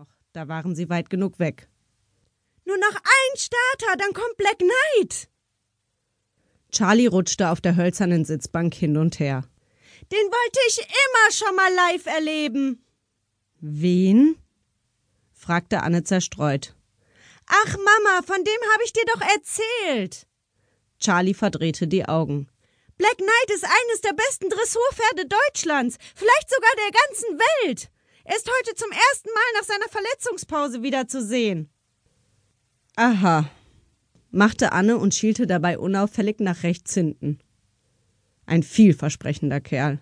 noch. Da waren sie weit genug weg. Nur noch ein Starter, dann kommt Black Knight. Charlie rutschte auf der hölzernen Sitzbank hin und her. Den wollte ich immer schon mal live erleben. Wen? fragte Anne zerstreut. Ach, Mama, von dem habe ich dir doch erzählt. Charlie verdrehte die Augen. Black Knight ist eines der besten Dressurpferde Deutschlands, vielleicht sogar der ganzen Welt. Er ist heute zum ersten Mal nach seiner Verletzungspause wieder zu sehen. Aha, machte Anne und schielte dabei unauffällig nach rechts hinten. Ein vielversprechender Kerl.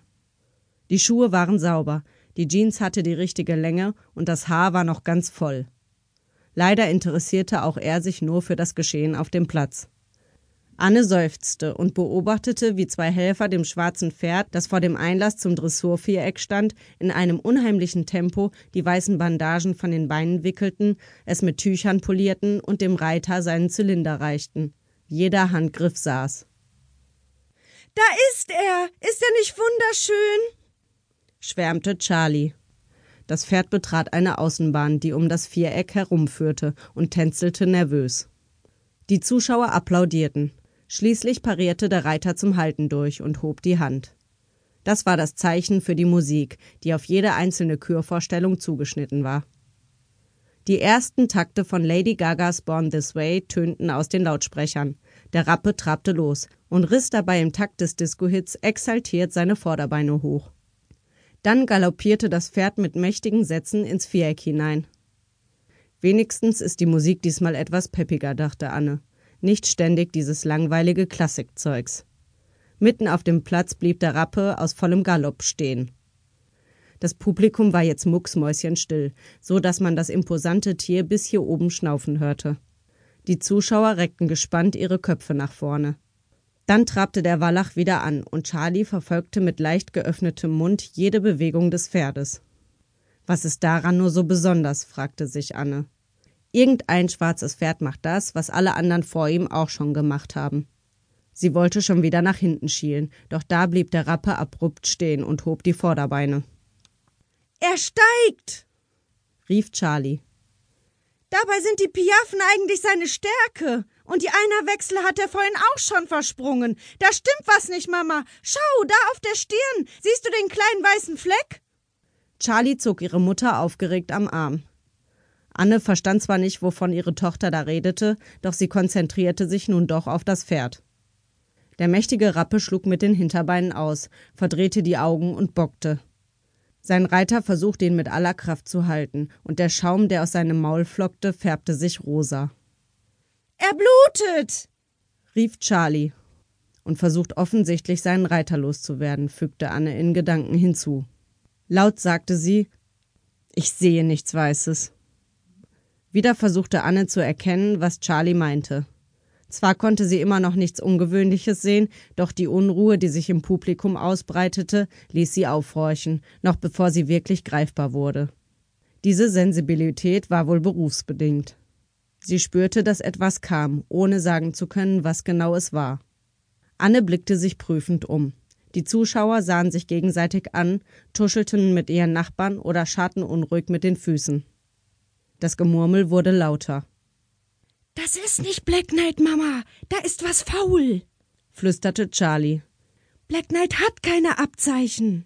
Die Schuhe waren sauber, die Jeans hatte die richtige Länge und das Haar war noch ganz voll. Leider interessierte auch er sich nur für das Geschehen auf dem Platz. Anne seufzte und beobachtete, wie zwei Helfer dem schwarzen Pferd, das vor dem Einlass zum Dressurviereck stand, in einem unheimlichen Tempo die weißen Bandagen von den Beinen wickelten, es mit Tüchern polierten und dem Reiter seinen Zylinder reichten. Jeder Handgriff saß. Da ist er. Ist er nicht wunderschön? schwärmte Charlie. Das Pferd betrat eine Außenbahn, die um das Viereck herumführte, und tänzelte nervös. Die Zuschauer applaudierten. Schließlich parierte der Reiter zum Halten durch und hob die Hand. Das war das Zeichen für die Musik, die auf jede einzelne Kürvorstellung zugeschnitten war. Die ersten Takte von Lady Gagas Born This Way tönten aus den Lautsprechern. Der Rappe trabte los und riss dabei im Takt des Disco-Hits exaltiert seine Vorderbeine hoch. Dann galoppierte das Pferd mit mächtigen Sätzen ins Viereck hinein. Wenigstens ist die Musik diesmal etwas peppiger, dachte Anne nicht ständig dieses langweilige Klassikzeugs. Mitten auf dem Platz blieb der Rappe aus vollem Galopp stehen. Das Publikum war jetzt mucksmäuschenstill, so dass man das imposante Tier bis hier oben schnaufen hörte. Die Zuschauer reckten gespannt ihre Köpfe nach vorne. Dann trabte der Wallach wieder an und Charlie verfolgte mit leicht geöffnetem Mund jede Bewegung des Pferdes. Was ist daran nur so besonders? fragte sich Anne. Irgendein schwarzes Pferd macht das, was alle anderen vor ihm auch schon gemacht haben. Sie wollte schon wieder nach hinten schielen, doch da blieb der Rappe abrupt stehen und hob die Vorderbeine. Er steigt! rief Charlie. Dabei sind die Piaffen eigentlich seine Stärke. Und die Einerwechsel hat er vorhin auch schon versprungen. Da stimmt was nicht, Mama. Schau, da auf der Stirn. Siehst du den kleinen weißen Fleck? Charlie zog ihre Mutter aufgeregt am Arm. Anne verstand zwar nicht, wovon ihre Tochter da redete, doch sie konzentrierte sich nun doch auf das Pferd. Der mächtige Rappe schlug mit den Hinterbeinen aus, verdrehte die Augen und bockte. Sein Reiter versuchte ihn mit aller Kraft zu halten, und der Schaum, der aus seinem Maul flockte, färbte sich rosa. Er blutet! rief Charlie und versucht offensichtlich seinen Reiter loszuwerden, fügte Anne in Gedanken hinzu. Laut sagte sie Ich sehe nichts Weißes. Wieder versuchte Anne zu erkennen, was Charlie meinte. Zwar konnte sie immer noch nichts Ungewöhnliches sehen, doch die Unruhe, die sich im Publikum ausbreitete, ließ sie aufhorchen, noch bevor sie wirklich greifbar wurde. Diese Sensibilität war wohl berufsbedingt. Sie spürte, dass etwas kam, ohne sagen zu können, was genau es war. Anne blickte sich prüfend um. Die Zuschauer sahen sich gegenseitig an, tuschelten mit ihren Nachbarn oder scharrten unruhig mit den Füßen. Das Gemurmel wurde lauter. Das ist nicht Black Knight, Mama. Da ist was faul, flüsterte Charlie. Black Knight hat keine Abzeichen.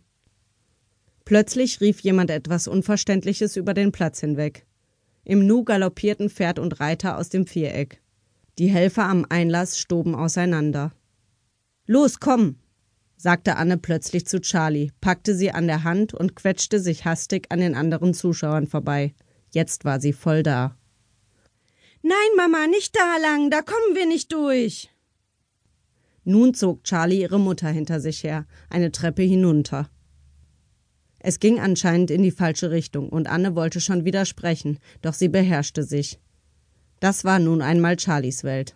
Plötzlich rief jemand etwas Unverständliches über den Platz hinweg. Im Nu galoppierten Pferd und Reiter aus dem Viereck. Die Helfer am Einlass stoben auseinander. Los, komm! sagte Anne plötzlich zu Charlie, packte sie an der Hand und quetschte sich hastig an den anderen Zuschauern vorbei. Jetzt war sie voll da. Nein, Mama, nicht da lang, da kommen wir nicht durch. Nun zog Charlie ihre Mutter hinter sich her, eine Treppe hinunter. Es ging anscheinend in die falsche Richtung, und Anne wollte schon widersprechen, doch sie beherrschte sich. Das war nun einmal Charlies Welt.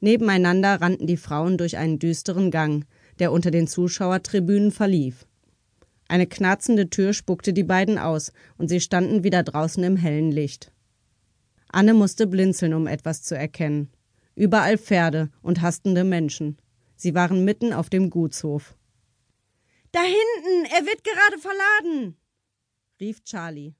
Nebeneinander rannten die Frauen durch einen düsteren Gang, der unter den Zuschauertribünen verlief. Eine knarzende Tür spuckte die beiden aus, und sie standen wieder draußen im hellen Licht. Anne musste blinzeln, um etwas zu erkennen. Überall Pferde und hastende Menschen. Sie waren mitten auf dem Gutshof. Da hinten, er wird gerade verladen, rief Charlie.